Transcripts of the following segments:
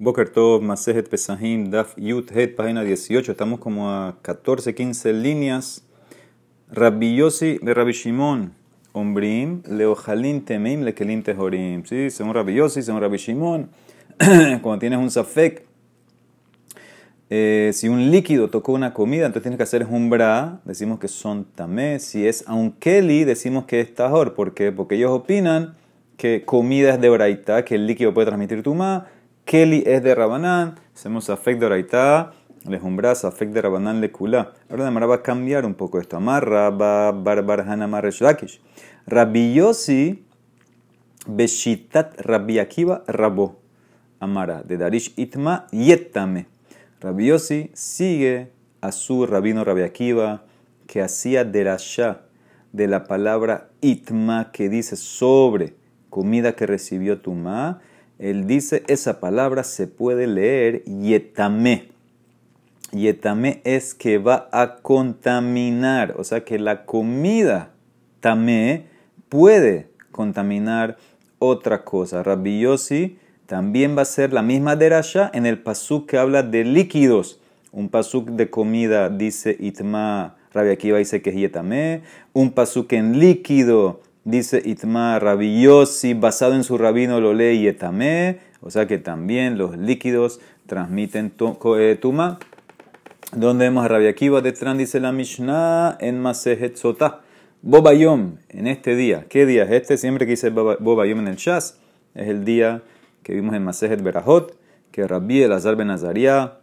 Boker Tov, Masejet Pesahim, Daf Yut Het, página 18. Estamos como a 14, 15 líneas. Rabbi Yossi de Rabbi Shimon, Ombrim, Leojalin Temeim, Lekelim Tehorim. Sí, según Rabbi Yossi, según Rabbi Shimon, cuando tienes un Safek, eh, si un líquido tocó una comida, entonces tienes que hacer umbra, decimos que son tamé. Si es un keli, decimos que es tajor. ¿Por qué? Porque ellos opinan que comida es de oraita, que el líquido puede transmitir tuma. Keli es de rabanán, hacemos afek de oraita, les umbras afek de rabanán le. Ahora de va a cambiar un poco esto. Amarra, ba, bar, amar reshlakish. Rabbi Yossi, beshitat Rabbi Akiva, rabo. Amara, de Darish Itma, yetame. Rabbi Yossi sigue a su rabino Rabbi Akiva, que hacía derashá de la palabra itma, que dice sobre comida que recibió tu ma. Él dice, esa palabra se puede leer yetame. Yetame es que va a contaminar, o sea que la comida tamé puede contaminar otra cosa. Rabbi Yossi también va a ser la misma derasha en el pasuk que habla de líquidos. Un pasuk de comida dice itma, Rabbi Akiva dice que es yetame. Un pasuk en líquido dice itma, Rabbi Yossi, basado en su rabino lo lee. O sea que también los líquidos transmiten eh, tuma. Donde vemos a Rabbi Akiva detrás dice la Mishnah en Masejet Sotah. Bobayom, en este día. ¿Qué día es este? Siempre que dice Bobayom en el Shas, es el día que vimos en Masejet Berajot, que Rabbi Elazar Ben Azaria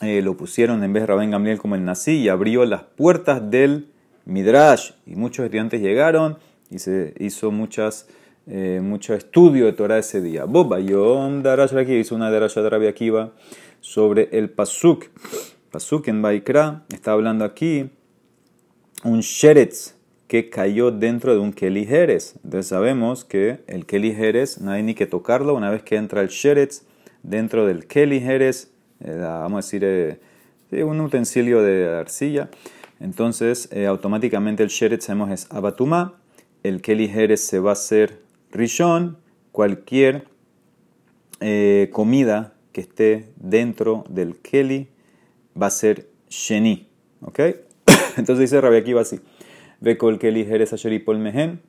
eh, lo pusieron en vez de Rabén Gamliel como el Nasi y abrió las puertas del Midrash. Y muchos estudiantes llegaron y se hizo muchas, eh, mucho estudio de Torah ese día. Boba Yom Darash hizo una Darash de Akiva sobre el Pasuk. Pasuk en Baikra está hablando aquí un Sheretz que cayó dentro de un Keli Jerez. Entonces sabemos que el Keli Jerez no hay ni que tocarlo. Una vez que entra el Sheretz dentro del Keli Jerez, eh, vamos a decir, eh, un utensilio de arcilla, entonces eh, automáticamente el Sheretz sabemos es Abatuma. El Keli Jerez se va a hacer Rishon. Cualquier comida que esté dentro del Keli va a ser Sheni. ¿Ok? Entonces dice Rabbi aquí va así. Ve kol que ligeres pol mehen.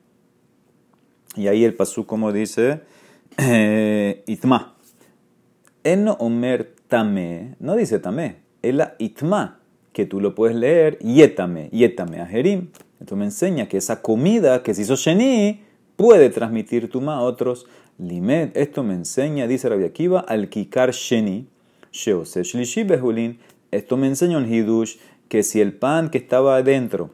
Y ahí el pasú como dice, eh, itma. En omer tame, no dice tame, es la itma, que tú lo puedes leer, yetame, yetame ajerim. Esto me enseña que esa comida que se hizo sheni puede transmitir tuma a otros. Limed, esto me enseña, dice Rabbi Akiva, al kikar sheni, sheose shlishi behulin. Esto me enseña un hidush que si el pan que estaba adentro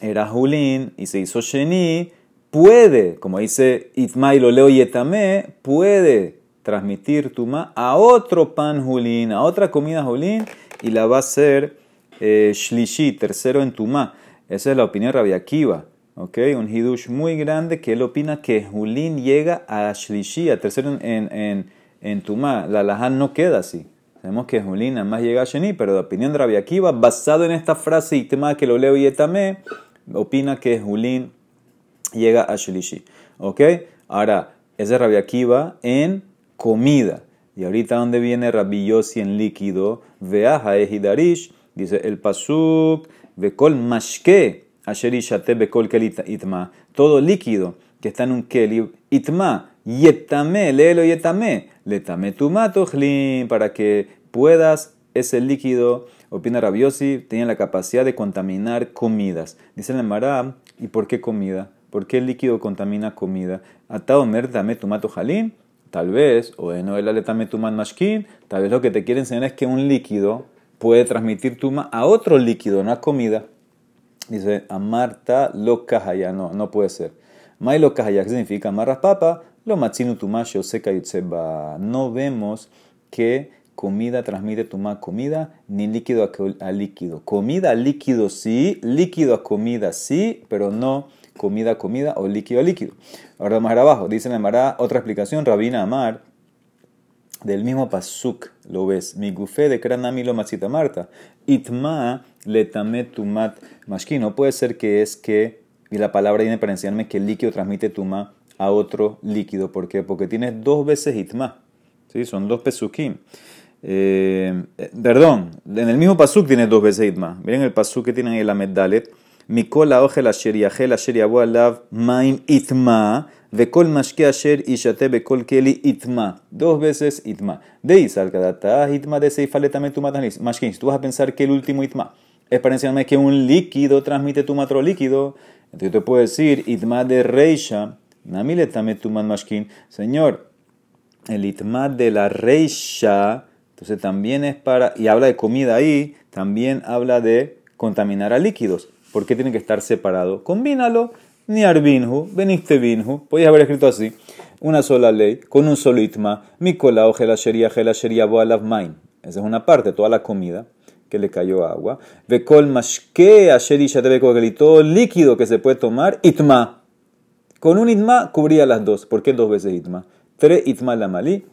era Julín y se hizo Sheni, puede, como dice Itma y lo leo Yetame, puede transmitir Tuma a otro pan Julín, a otra comida Julín, y la va a hacer eh, Shlishi, tercero en Tuma. Esa es la opinión de Rabbi. ¿okay? Un hidush muy grande que él opina que Julín llega a Shlishi, a tercero en, en, en Tumá. La Lahan no queda así. Sabemos que Julín nada más llega a Sheni, pero la opinión de Rabbi Akiva, basado en esta frase y tema que lo leo y etame, opina que Julín llega a Shlishi. ¿Ok? Ahora, ese es Rabbi Akiva en comida. Y ahorita, ¿dónde viene Rabbi Yossi en líquido? Veaja ejidarish, dice el pasuk, bekol mashke, asherishate bekol kelit itma. Todo líquido que está en un keli, itma, yetame, léelo yetame, letame tumatohlin, para que puedas ese líquido opina Rabiosi, tiene la capacidad de contaminar comidas. Dice el Mará, ¿y por qué comida? ¿Por qué el líquido contamina comida? Atado dame tomato jalín, tal vez, o de no el tame tuman mashkin, tal vez lo que te quiere enseñar es que un líquido puede transmitir tuma a otro líquido, no a comida. Dice, amarta lo cajaya, no, no puede ser. Mai lo cajaya, ¿qué significa? Amarras papa, lo machinu tumasho seca No vemos que comida transmite tuma comida, ni líquido a, líquido. Comida a líquido sí, líquido a comida sí, pero no comida a comida o líquido a líquido. Ahora más abajo, dice Mará otra explicación, Rabina Amar, del mismo pasuk, lo ves, mi gufé de kranami lo masita marta, itma le tamet tumat mashkin. No puede ser que es que, y la palabra viene para enseñarme que el líquido transmite tuma a otro líquido. ¿Por qué? Porque tienes dos veces itma. ¿Sí? Son dos pesukim. Eh, perdón, en el mismo pasuk tiene dos veces itma. Miren el pasuk que tienen en la meddalet. Mikol aogel asher yachel asher yabu alav maim itma vekol mashke asher ishate bekol keli itma. Dos veces itma. De isal kadata itma de seifaleta metumatanis. Mashkin, tú vas a pensar que el último itma es para enseñarme que un líquido transmite tu matro líquido. Entonces yo te puedo decir itma de reisha. Namiletame tuman mashkin. Señor, el itma de la reisha entonces también es para, y habla de comida ahí, también habla de contaminar a líquidos. ¿Por qué tienen que estar separados? Combínalo, ni arbinhu, beniste binhu. Podías haber escrito así, una sola ley, con un solo itma, mikola o sheria sheria boalav main. Esa es una parte, toda la comida que le cayó agua. Vekol mashke asheri y todo líquido que se puede tomar, itma. Con un itma cubría las dos. ¿Por qué dos veces itma? Tres itma la malí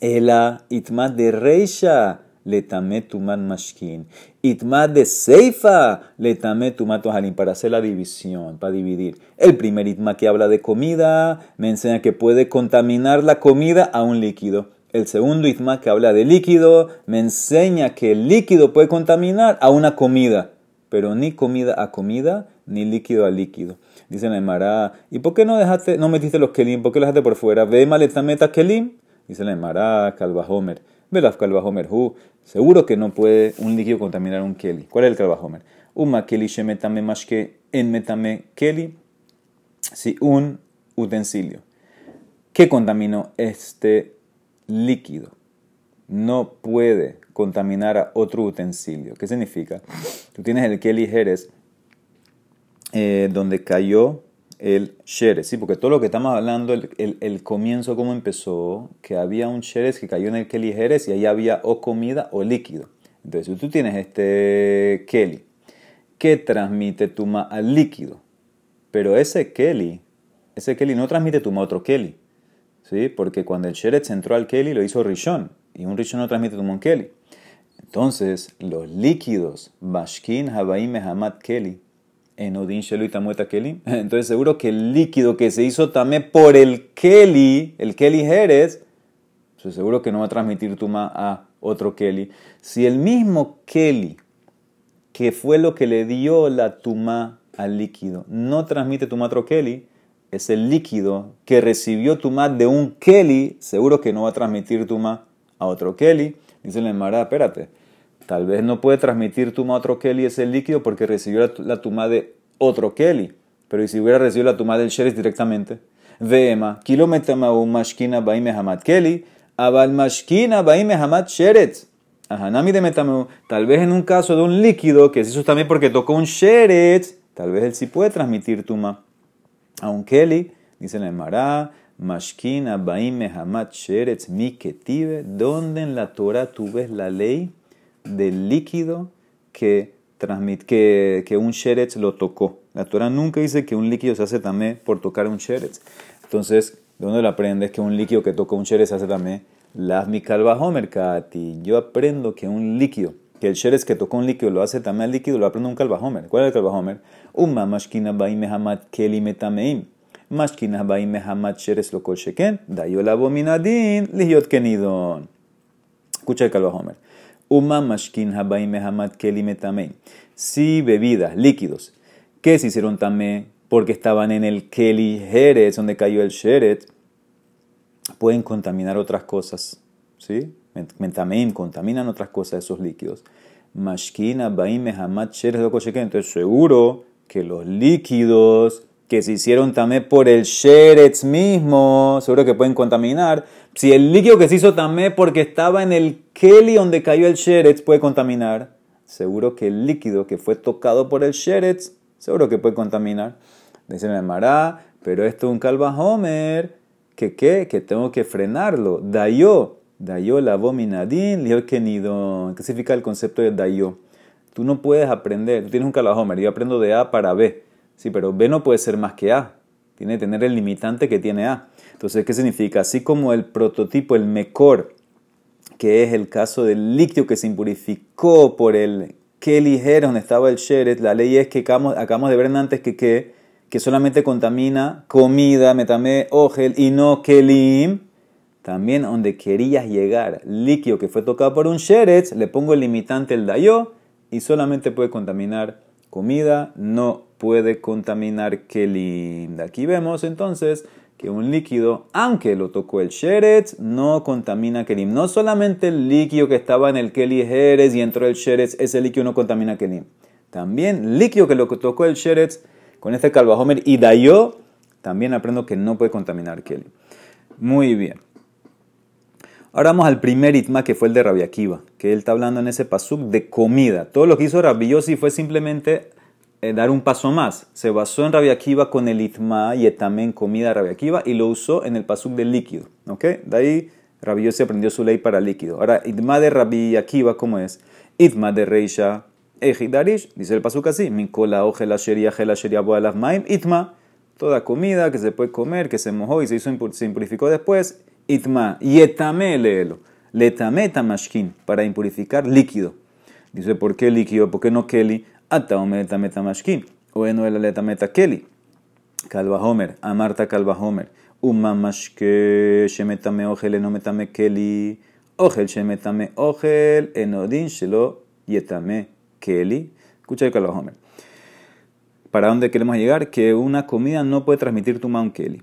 Ela itma de reisha letame tuman mashkin. Itma de seifa letame tumato halim. Para hacer la división, para dividir. El primer itma que habla de comida me enseña que puede contaminar la comida a un líquido. El segundo itma que habla de líquido me enseña que el líquido puede contaminar a una comida. Pero ni comida a comida, ni líquido a líquido. Dice Neymar, ¿y por qué no dejaste, no metiste los kelim? ¿Por qué los dejaste por fuera? Ve maletameta kelim. Dice la Emara, Calvajomer, Velaf Calvajomer, Hu. Seguro que no puede un líquido contaminar un Keli. ¿Cuál es el Calvajomer? Un Keli shemetame que en metame Keli. Si un utensilio que contaminó este líquido no puede contaminar a otro utensilio. ¿Qué significa? Tú tienes el Keli Jerez eh, donde cayó el Sheres, ¿sí? Porque todo lo que estamos hablando, el, el, comienzo, cómo empezó, que había un Sheres que cayó en el Kelly Jerez y ahí había o comida o líquido. Entonces, si tú tienes este Kelly que transmite tuma al líquido, pero ese Kelly, ese Kelly no transmite tuma a otro Kelly, ¿sí? Porque cuando el Sheres entró al Kelly lo hizo Rishon, y un Rishon no transmite tuma a un Kelly. Entonces, los líquidos, Bashkin, Habaim, Mehamad, Kelly, en Odin Shelu y Tamueta Keli. Entonces seguro que el líquido que se hizo también por el Keli, el Keli Jerez, pues seguro que no va a transmitir Tuma a otro Keli. Si el mismo Keli, que fue lo que le dio la Tuma al líquido, no transmite Tuma a otro Keli, es el líquido que recibió Tuma de un Keli, seguro que no va a transmitir Tuma a otro Keli. Dice la Mara, espérate Tal vez no puede transmitir tuma a otro Kelly ese líquido porque recibió la, tuma de otro Kelly. Pero ¿y si hubiera recibido la tuma del Sheres directamente? Vema, un mashkina baime hamad Kelly, abal mashkina baime hamad Sheretz. Ahanami de metameu. Tal vez en un caso de un líquido que se hizo también porque tocó un Sheretz, tal vez él sí puede transmitir tuma a un Kelly. Dice el Mará, mashkina baime hamad Sheretz mi ketive. ¿Dónde en la Torah tú ves la ley? Del líquido que, que, que un sheretz lo tocó. La Torah nunca dice que un líquido se hace también por tocar un sheretz. Entonces, ¿de dónde lo aprendes que un líquido que toca un sheretz se hace también? Las mi homer kati. Yo aprendo que un líquido, que el sheretz que tocó un líquido lo hace también al líquido, lo aprendo un calvajomer. ¿Cuál es el calvajomer? Umma mashkina baim mehamad keli metameim. Mashkina baim sheretz lo kol sheken. Dayo la kenidon. Escucha el calvajomer. Uma mashkin habaim mehamad keli Si bebidas, líquidos, que se hicieron tamé porque estaban en el keli jerez, donde cayó el sheret, pueden contaminar otras cosas. ¿Sí? Metameim contaminan otras cosas esos líquidos. Mashkin habaim mehamad sheretz lo Entonces seguro que los líquidos que se hicieron también por el sheretz mismo, seguro que pueden contaminar. Si el líquido que se hizo también porque estaba en el keli donde cayó el sheretz puede contaminar, seguro que el líquido que fue tocado por el sheretz, seguro que puede contaminar. Dice el Mará, pero esto es un calvajomer, que qué, que tengo que frenarlo. Dayo, dayo la vominadín, lior kenidon. ¿Qué significa el concepto de dayo? Tú no puedes aprender, tú tienes un calvajomer, yo aprendo de A para B. Sí, pero B no puede ser más que A. Tiene que tener el limitante que tiene A. Entonces, ¿qué significa? Así como el prototipo, el mejor, que es el caso del líquido que se impurificó por el que ligero donde estaba el sheret, la ley es que acabamos, de ver antes que, que, que solamente contamina comida, metame, ogel y no kelim. también donde querías llegar, líquido que fue tocado por un sheretz, le pongo el limitante el dayo y solamente puede contaminar comida, no puede contaminar kelim. Aquí vemos entonces que un líquido, aunque lo tocó el sheretz, no contamina kelim. No solamente el líquido que estaba en el keli jerez y entró el sheretz, ese líquido no contamina kelim. También líquido que lo tocó el sheretz con este calvajomer y dayo, también aprendo que no puede contaminar kelim. Muy bien. Ahora vamos al primer itma que fue el de Rabbi Akiva, que él está hablando en ese pasuk de comida. Todo lo que hizo Rabbi Yossi fue simplemente eh, dar un paso más. Se basó en Rabbi Akiva con el itma y también comida de Rabbi Akiva y lo usó en el pasuk del líquido. ¿Ok? De ahí Rabbi Yossi aprendió su ley para líquido. Ahora, itma de Rabbi Akiva, ¿cómo es? Itma de Reisha Ejidarish, dice el pasuk así: Minkola ojela sheria gela sheria boalas maim itma. Toda comida que se puede comer, que se mojó y se, hizo, se impurificó después, itma, yetame leelo, letame tamashkin, para impurificar líquido. Dice, ¿por qué líquido? ¿Por qué no keli? Ataome letame tamashkin, o eno el letame keli. Kalvahomer, amarta kalvahomer, umamashke, shemetame ojel, eno metame keli, ojel shemetame ojel, enodin shelo yetame keli. Escucha el kalvahomer. ¿Para dónde queremos llegar? Que una comida no puede transmitir tu un keli.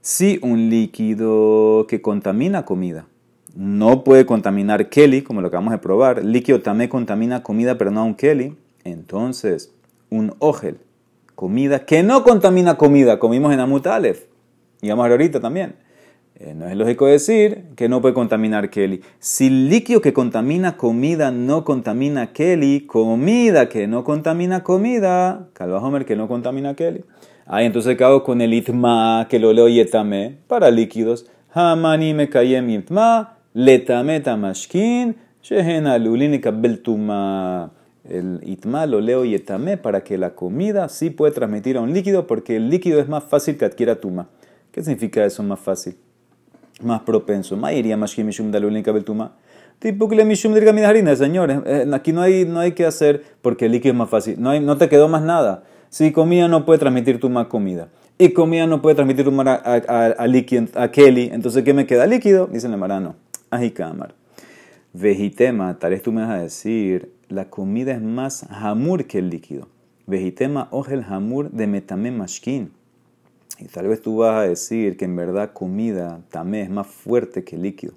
Si un líquido que contamina comida no puede contaminar Kelly, como lo que vamos a probar, líquido también contamina comida, pero no un Kelly, entonces un ogel, comida que no contamina comida, comimos en Amut y vamos a ahorita también. Eh, no es lógico decir que no puede contaminar Kelly. Si líquido que contamina comida no contamina Kelly, comida que no contamina comida, Calva Homer que no contamina Kelly. Ahí entonces acabo con el itma que lo leo yetame para líquidos. Hamani me itma, letame tamashkin, shehen alulin beltuma. El itma lo leo yetame para que la comida sí puede transmitir a un líquido porque el líquido es más fácil que adquiera tuma. ¿Qué significa eso más fácil? Más propenso. Mairía mashkin mishum dalulin beltuma. Tipo que le mishum harina, señores. Eh, aquí no hay, no hay que hacer porque el líquido es más fácil. No, no te quedó más nada. Si comida no puede transmitir tu más comida y comida no puede transmitir tu a, a, a, a, Kelly, entonces ¿qué me queda? Líquido, dice el marano. Ajicamar. Vejitema, tal vez tú me vas a decir, la comida es más hamur que el líquido. Vejitema el hamur de metame mashkin. Y tal vez tú vas a decir que en verdad comida también es más fuerte que líquido.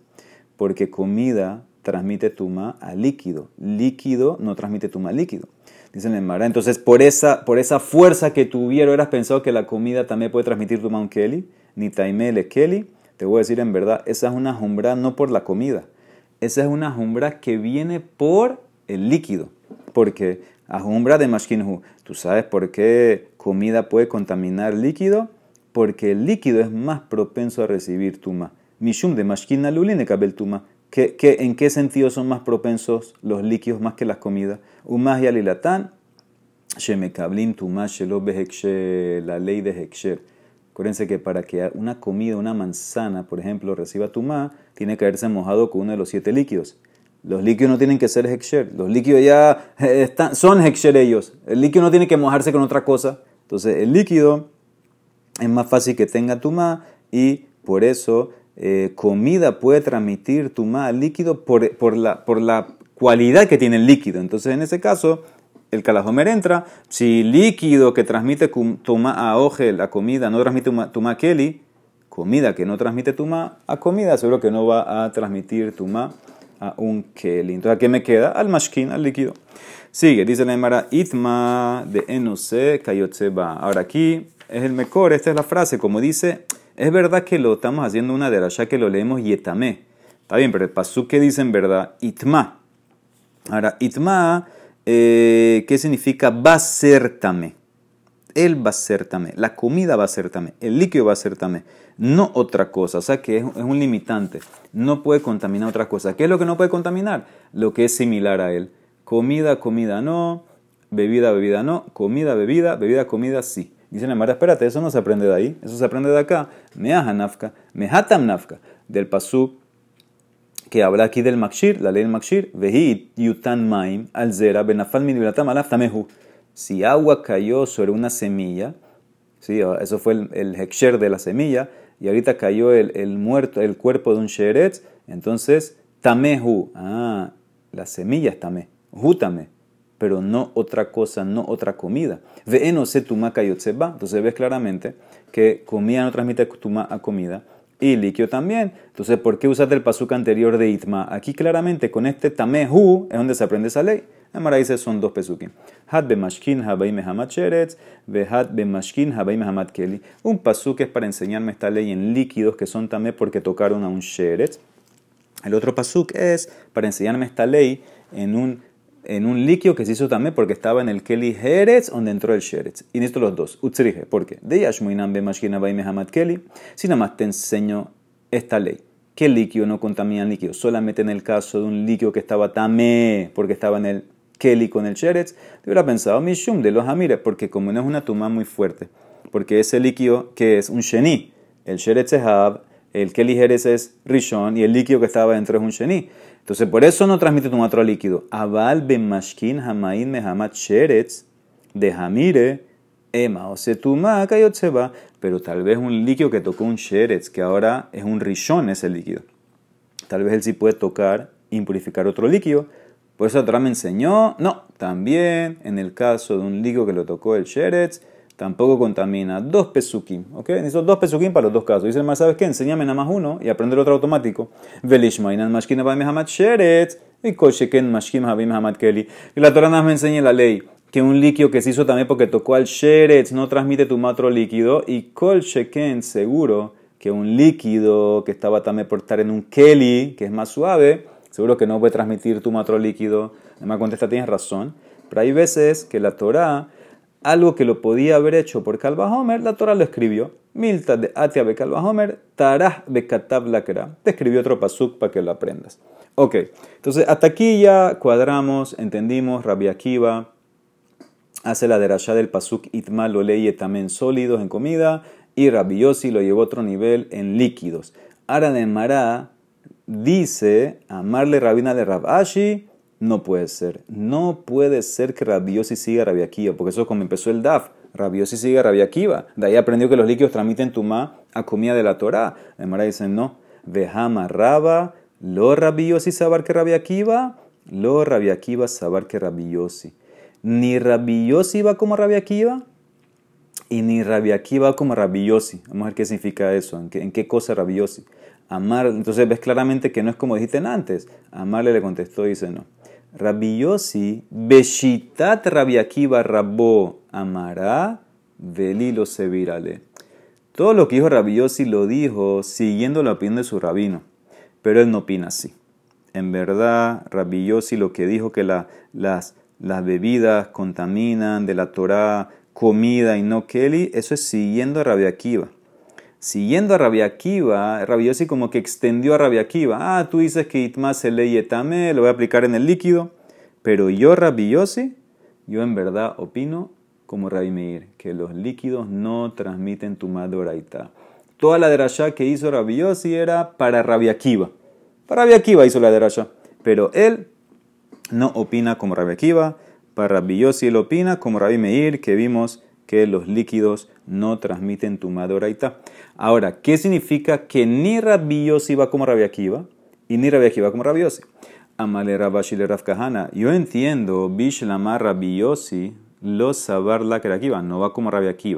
Porque comida transmite tuma a líquido. Líquido no transmite tuma a líquido. Dicen en Mara. Entonces, por esa, por esa fuerza que tuvieron, eras pensado que la comida también puede transmitir tu un Kelly, ni taimele Kelly. Te voy a decir en verdad, esa es una jumbra no por la comida. Esa es una jumbra que viene por el líquido. Porque a jumbra de mashkinhu, ¿tú sabes por qué comida puede contaminar líquido? Porque el líquido es más propenso a recibir tuma. Mishum de mashkin aluline kabel tuma. ¿En qué sentido son más propensos los líquidos más que las comidas? Umah y alilatán, shemekablim shelo la ley de heksher. Acuérdense que para que una comida, una manzana, por ejemplo, reciba tumah, tiene que haberse mojado con uno de los siete líquidos. Los líquidos no tienen que ser heksher. Los líquidos ya eh, son heksher ellos. El líquido no tiene que mojarse con otra cosa. Entonces, el líquido es más fácil que tenga tumah y por eso eh, comida puede transmitir tuma al líquido por, la, por cualidad que tiene el líquido. Entonces, en ese caso, el calajomer entra. Si líquido que transmite tuma a oje, la comida, no transmite tuma a keli, comida que no transmite tuma a comida, seguro que no va a transmitir tuma un keli. Entonces, ¿a qué me queda? Al mashkin, al líquido. Sigue, dice la Emara, itma de enose kayotseba. Ahora aquí es el mejor, esta es la frase, como dice es verdad que lo estamos haciendo una de ya que lo leemos yetame. Está bien, pero el pasú que dice en verdad itma. Ahora, itma, eh, ¿qué significa? Va a ser tame. Él va a ser tame. La comida va a ser tame. El líquido va a ser tame. No otra cosa. O sea que es, un limitante. No puede contaminar otra cosa. ¿Qué es lo que no puede contaminar? Lo que es similar a él. Comida, comida no. Bebida, bebida no. Comida, bebida. Bebida, comida sí. Dicen la Mara, espérate, eso no se aprende de ahí, eso se aprende de acá. Meaha nafka, mehatam nafka, del pasú que habla aquí del makshir, la ley del makshir, vehi yutan maim al zera benafal min alaf tamehu. Si agua cayó sobre una semilla, ¿sí? eso fue el, el de la semilla, y ahorita cayó el, muerto, el cuerpo de un sheretz, entonces tamehu, ah, la semilla es tamé, hu tamé, pero no otra cosa, no otra comida. Ve no se tuma entonces ves claramente que comida no transmite tuma a comida y líquido también. Entonces, ¿por qué usaste el pasuk anterior de Itma? Aquí claramente con este tamehu es donde se aprende esa ley. Amara dice son dos pesukim. Had mashkin habai mehamat sheretz, had mashkin habai mehamat keli. Un pasuk es para enseñarme esta ley en líquidos que son tamé porque tocaron a un sheretz. El otro pasuk es para enseñarme esta ley en un en un líquido que se hizo también porque estaba en el Keli Jerez, donde entró el Sheretz. Y necesito los dos. Utsrije, ¿por qué? De Yashmuinam Mehamat Keli. Si nada más te enseño esta ley, el líquido no contamina el líquido, solamente en el caso de un líquido que estaba tamé, porque estaba en el Keli con el Sheretz, hubiera pensado Mishum de los Amires, porque como no es una tuma muy fuerte, porque ese líquido que es un Sheni, el Sheretz es Hab, el Keli Jerez es Rishon y el líquido que estaba dentro es un Sheni. Entonces, por eso no transmite tu otro líquido. Aval ben mashkin hamain mehamat sheretz de hamire ema o se tuma va. Pero tal vez un líquido que tocó un sheretz, que ahora es un rishon ese líquido. Tal vez él sí puede tocar, impurificar otro líquido. Por eso atrás me enseñó, no, también en el caso de un líquido que lo tocó el sheretz, tampoco contamina. Dos pesukim, ¿ok? Necesito dos pesukim para los dos casos. Dice el ¿sabes qué? Enséñame nada más uno y aprender otro automático. Velishmainan mashkin abay mehamat sheret y kosheken mashkin habim mehamat keli. Y la Torah nos me enseña la ley que un líquido que se hizo también porque tocó al sheret no transmite tu matro líquido y kol sheken seguro que un líquido que estaba también por estar en un keli, que es más suave, seguro que no puede transmitir tu matro líquido. Me contesta, tienes razón. Pero hay veces que la Torah algo que lo podía haber hecho por Calva Homer, la Torah lo escribió. Milta de Atia be Calva Homer, Tarah be Katab Lakra. Te escribió otro pasuk para que lo aprendas. Ok, entonces hasta aquí ya cuadramos, entendimos, Rabbi Akiva hace la derashá del pasuk Itma lo leye también sólidos en comida y Rabbi lo llevó a otro nivel en líquidos. Ahora de Mará dice amarle rabina de Rabashi no puede ser. No puede ser que Rabiosi siga Rabia porque eso es como empezó el DAF. Rabiosi siga Rabia De ahí aprendió que los líquidos transmiten tumá a comida de la Torah. Mara dice, no. Vejama raba, lo Rabiosi sabar que Rabia lo Rabia sabar que Rabiosi. Ni Rabiosi va como Rabia y ni Rabia va como Rabiosi. Vamos a ver qué significa eso, en qué, en qué cosa Rabiosi. Amar, entonces ves claramente que no es como dijiste antes. Amarle le contestó y dice no. Rabbi Yossi, Beshitat Rabbi Akiva Rabbo Amará, Velilo Sevirale. Todo lo que dijo Rabbi Yossi lo dijo siguiendo la opinión de su rabino, pero él no opina así. En verdad, Rabbi Yossi lo que dijo que las, bebidas contaminan de la Torah, comida y no Kelly, eso es siguiendo a Rabbi Akiva siguiendo a Akiva, Rabiosi como que extendió a Rabia Akiva. Ah, tú dices que Itma se etame, lo voy a aplicar en el líquido. Pero yo, Rabiosi, yo en verdad opino como Rabi Meir, que los líquidos no transmiten tu madoraita. Toda la derashá que hizo Rabiosi era para Rabia Akiva. Para Rabia Akiva hizo la derashá. Pero él no opina como Rabia Akiva. Para Rabiosi él opina como Rabi Meir, que vimos que los líquidos no transmiten tu madoraita. Ahora, ¿qué significa que ni Rabbi va como Rabbi y ni Rabbi como Rabbi Yossi? Amale Rabashi le. Yo entiendo, Bishlama Rabbi Yossi, lo sabar la Akiva, no va como Rabbi.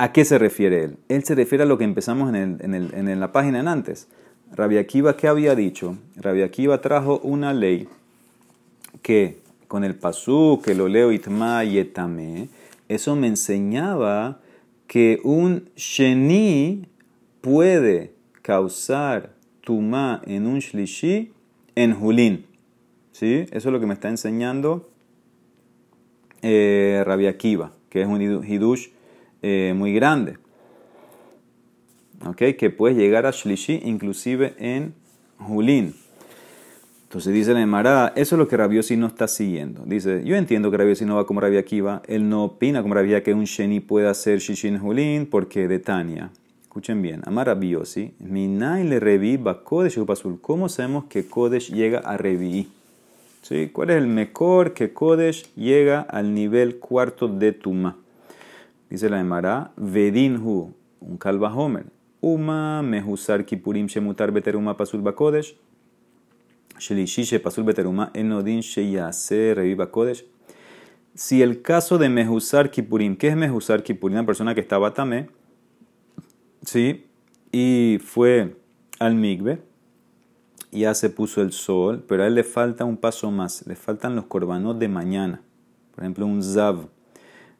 ¿A qué se refiere él? Él se refiere a lo que empezamos en, la página en antes. Rabbi ¿qué había dicho? Rabbi trajo una ley que con el pasú, que lo leo itma yetame, eso me enseñaba que un sheni puede causar tuma en un shlishi en julin. ¿Sí? Eso es lo que me está enseñando eh, Kiva, que es un hidush eh, muy grande. ¿Ok? Que puede llegar a shlishi inclusive en julin. Entonces dice la Emara, eso es lo que Rabiosi no está siguiendo. Dice, yo entiendo que Rabiosi no va como Rabia Akiva, él no opina como Rabia que un Sheni pueda hacer Shishin Hulin porque de Tania. Escuchen bien, Amar Rabiosi, Minai le revi va Kodesh Upasul. ¿Cómo sabemos que Kodesh llega a revi? ¿Sí? ¿Cuál es el mejor que Kodesh llega al nivel cuarto de Tuma? Dice la Emara, Vedinhu, un Kalva Homer. Uma mehusar kipurim shemutar beteruma pasul bakodesh. Shepasul beteruma enodin sheyase reviva. Si el caso de mehusar kipurim, ¿qué es mehusar kipurim? Una persona que estaba tamé, ¿sí? Y fue al migbe, ya se puso el sol, pero a él le falta un paso más, le faltan los corbanos de mañana, por ejemplo un zav.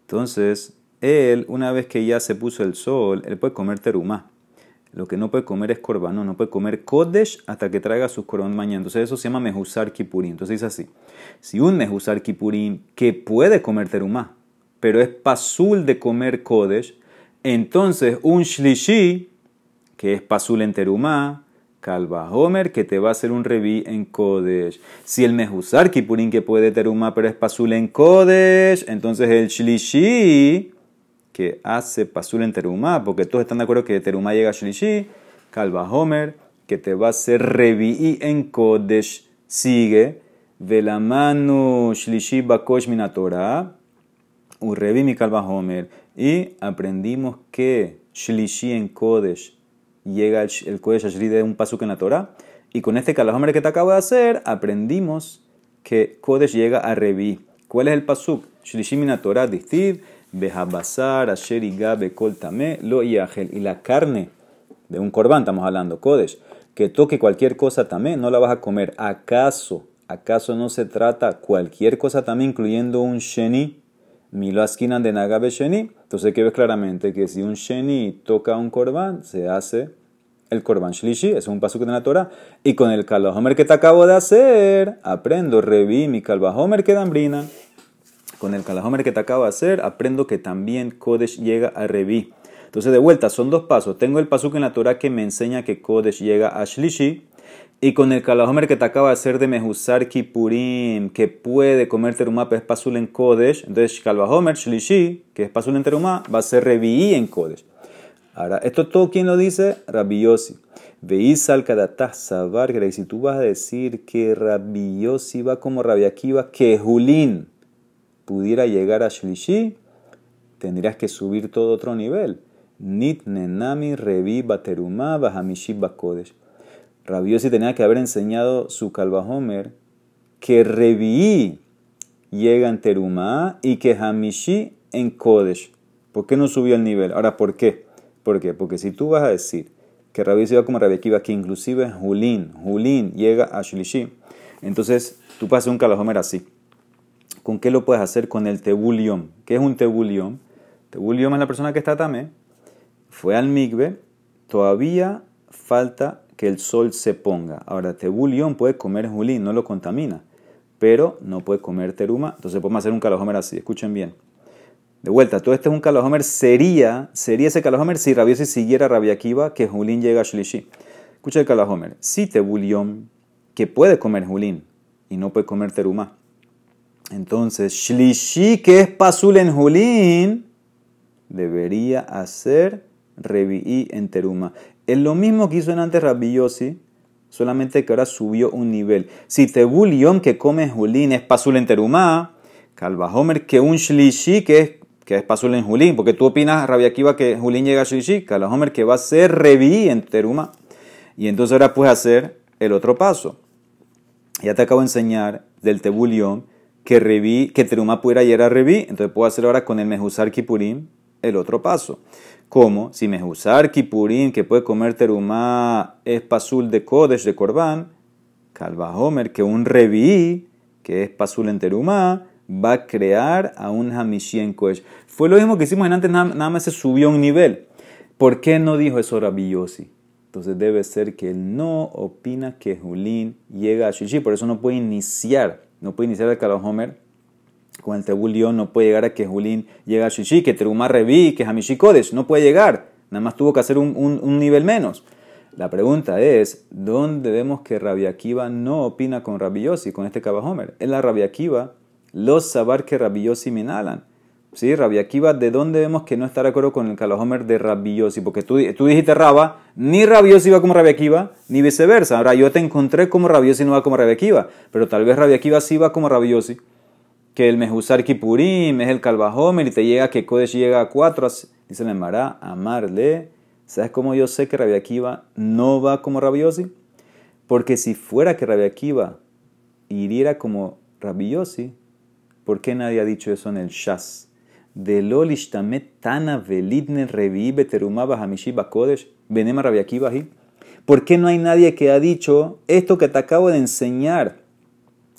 Entonces, él, una vez que ya se puso el sol, él puede comer terumá. Lo que no puede comer es corbanón, no puede comer kodesh hasta que traiga sus corbanos mañana. Entonces eso se llama mehusar kipurim. Entonces dice así, si un mehusar kipurim que puede comer terumá, pero es pasul de comer kodesh, entonces un shlishi, que es pasul en terumá, Calva Homer, que te va a hacer un reví en Kodesh. Si el Mehusar Kipurín que puede terumá, pero es pasul en Kodesh, entonces el Shlishi, que hace pasul en terumá, porque todos están de acuerdo que terumá llega Shlishi, Calva Homer, que te va a hacer reví en Kodesh, sigue, Velamanu Shlishi Bakosh Minatora, Urevi mi Calva Homer, y aprendimos que Shlishi en Kodesh llega el, el Kodesh Ashri de un pasuk en la Torah. Y con este Kalahomer que te acabo de hacer, aprendimos que Kodesh llega a Revi. ¿Cuál es el pasuk? Shlishimina Torah distiv, behabasar, asher bekol tame, lo yahel. Y la carne de un corbán, estamos hablando, Kodesh, que toque cualquier cosa también, no la vas a comer. ¿Acaso, acaso no se trata cualquier cosa también, incluyendo un sheni? Milo askinan de nagabe sheni. Entonces, que ves claramente que si un sheni toca un corbán, se hace el Korban Shlishi, es un paso de la Torah. Y con el Kalvahomer que te acabo de hacer, aprendo, reví mi Kalvahomer que dambrina. Con el Kalvahomer que te acabo de hacer, aprendo que también Kodesh llega a reví. Entonces, de vuelta, son dos pasos. Tengo el paso en la Torah que me enseña que Kodesh llega a Shlishi. Y con el Kalahomer que te acaba de hacer de Mehusar Kipurim, que puede comer terumá, es pasul en Kodesh. Entonces, Kalahomer Shlishi, que es pasul en terumá, va a ser reví en Kodesh. Ahora, esto todo quien lo dice, Rabbi Yossi. Veis al sabar, que si tú vas a decir que Rabbi Yossi va como Rabbi Akiva, que Julín pudiera llegar a Shlishi, tendrías que subir todo otro nivel. Nit nenami revi baterumá bahamishi bakodesh. Rabbi Yossi tenía que haber enseñado su Homer que revi llega en terumá y que hamishi en kodesh. ¿Por qué no subió el nivel? Ahora, ¿por qué? ¿Por qué? Porque si tú vas a decir que Rabbi iba como Rabbi Akiva, que inclusive Julín, Julín llega a Shlishi, entonces tú hacer un calajomer así. ¿Con qué lo puedes hacer? Con el tebulión. ¿Qué es un tebulión? Tebulión es la persona que está tamé, fue al migbe, todavía falta que el sol se ponga. Ahora, tebulión puede comer Julín, no lo contamina, pero no puede comer teruma, entonces podemos hacer un calajomer así. Escuchen bien. De vuelta, todo este es un Kalahomer. Sería, sería ese Kalahomer si Rabiosi siguiera Rabia Akiva que Julín llega a Shlishi. Escucha el Kalahomer. Si Tebulión, que puede comer Julín y no puede comer Terumá. Entonces, Shlishi, que es Pasul en Julín, debería hacer Revi'i en Teruma. Es lo mismo que hizo en antes Rabiosi, solamente que ahora subió un nivel. Si Tebulión, que come Julín, es Pasul en Terumá, Homer que un Shlishi, que es que es Pasul en Julín, porque tú opinas, Rabia Akiva, que Julín llega a Shishi, Homer que va a ser Revi en Teruma. Y entonces ahora puedes hacer el otro paso. Ya te acabo de enseñar del Tebulión que Revi, que Teruma pudiera llegar a Revi, entonces puedo hacer ahora con el Mejusar Kipurim el otro paso. Como si Mejusar Kipurim, que puede comer Teruma, es Pasul de Kodesh, de Korban, Homer que un Revi, que es Pasul en Teruma, va a crear a un Hamishi en Kodesh. Fue lo mismo que hicimos en antes, nada, más se subió un nivel. ¿Por qué no dijo eso Rabbi Yossi? Entonces debe ser que él no opina que Julín llega a Shishi, por eso no puede iniciar, no puede iniciar el Homer con el Tebulión, no puede llegar a que Julín llega a Shishi, que Terumá Revi, que Hamishi Kodesh, no puede llegar, nada más tuvo que hacer un, nivel menos. La pregunta es, ¿dónde vemos que Rabbi Akiva no opina con Rabbi Yossi, con este Homer? Es la Rabbi Akiva los sabar que Rabbi Yossi minalan. ¿Sí? Rabbi Akiva, ¿de dónde vemos que no está de acuerdo con el Kalahomer de Rabbi Yossi? Porque tú, tú dijiste Rabba, ni Rabbi Yossi va como Rabbi ni viceversa. Ahora yo te encontré como Rabbi Yossi no va como Rabbi Akiva, pero tal vez Rabbi Akiva sí va como Rabbi Yossi. Que el Mehusar Kipurim es el Kalvahomer y te llega que Kodesh llega a cuatro. Dice el Emara, amarle ¿Sabes cómo yo sé que Rabbi Akiva no va como Rabbi Yossi? Porque si fuera que Rabbi Akiva hiriera como Rabbi Yossi, ¿por qué nadie ha dicho eso en el Shas? De Lolishtamet Tana Velidne Revi Beterumaba Hamishi Bakodesh Benema ¿Por qué no hay nadie que ha dicho esto que te acabo de enseñar?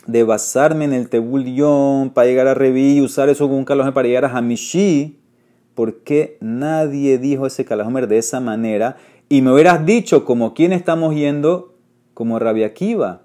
De basarme en el Tebulión para llegar a Revi y usar eso como un calor para llegar a Hamishi ¿por qué nadie dijo ese Kalahomer de esa manera? Y me hubieras dicho, como quién estamos yendo, como Rabia Akiva.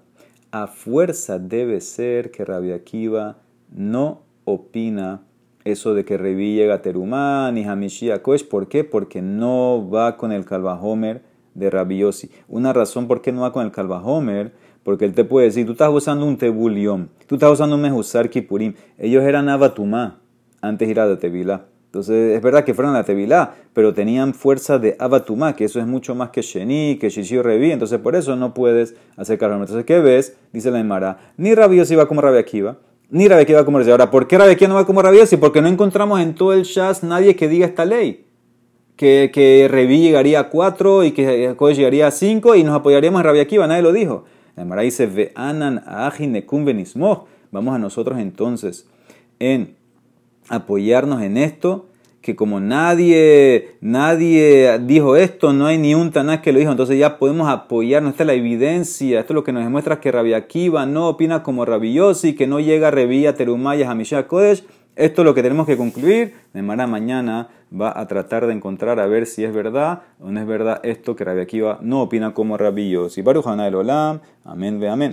A fuerza debe ser que Rabia Akiva no opina eso de que Revi llega a Terumá ni Hamishi Kosh. ¿Por qué? Porque no va con el Kalvahomer de Rabiosi. Una razón por qué no va con el Kalvahomer, porque él te puede decir, tú estás usando un Tebulión, tú estás usando un Mehusar Kipurim. Ellos eran Abatumá antes de ir a de Tevilá. Entonces, es verdad que fueron a la Tevilá, pero tenían fuerza de Abatumá, que eso es mucho más que Sheni, que Shishio Revi, entonces por eso no puedes hacer carro. Entonces, ¿qué ves? Dice la Emara, ni Rabiosi va como Rabia Akiva, ni Rabia Akiva como Rabia Ahora, ¿por qué Akiva no va como Rabiosi? Porque no encontramos en todo el Shas nadie que diga esta ley. Que, que Revi llegaría a 4 y que Kodesh llegaría a 5 y nos apoyaríamos en Rabia Akiva, nadie lo dijo. La Emara dice, Ve anan nekum Vamos a nosotros entonces en apoyarnos en esto, que como nadie, nadie dijo esto, no hay ni un Tanás que lo dijo, entonces ya podemos apoyarnos, esta es la evidencia, esto es lo que nos demuestra que Rabbi Akiva no opina como Rabbi que no llega a Revilla, Terumaya, Hamishah, Kodesh, esto es lo que tenemos que concluir. De manera mañana va a tratar de encontrar a ver si es verdad o no es verdad esto que Rabbi Akiva no opina como Rabbi Yossi. Baruch Olam. Amén ve amén.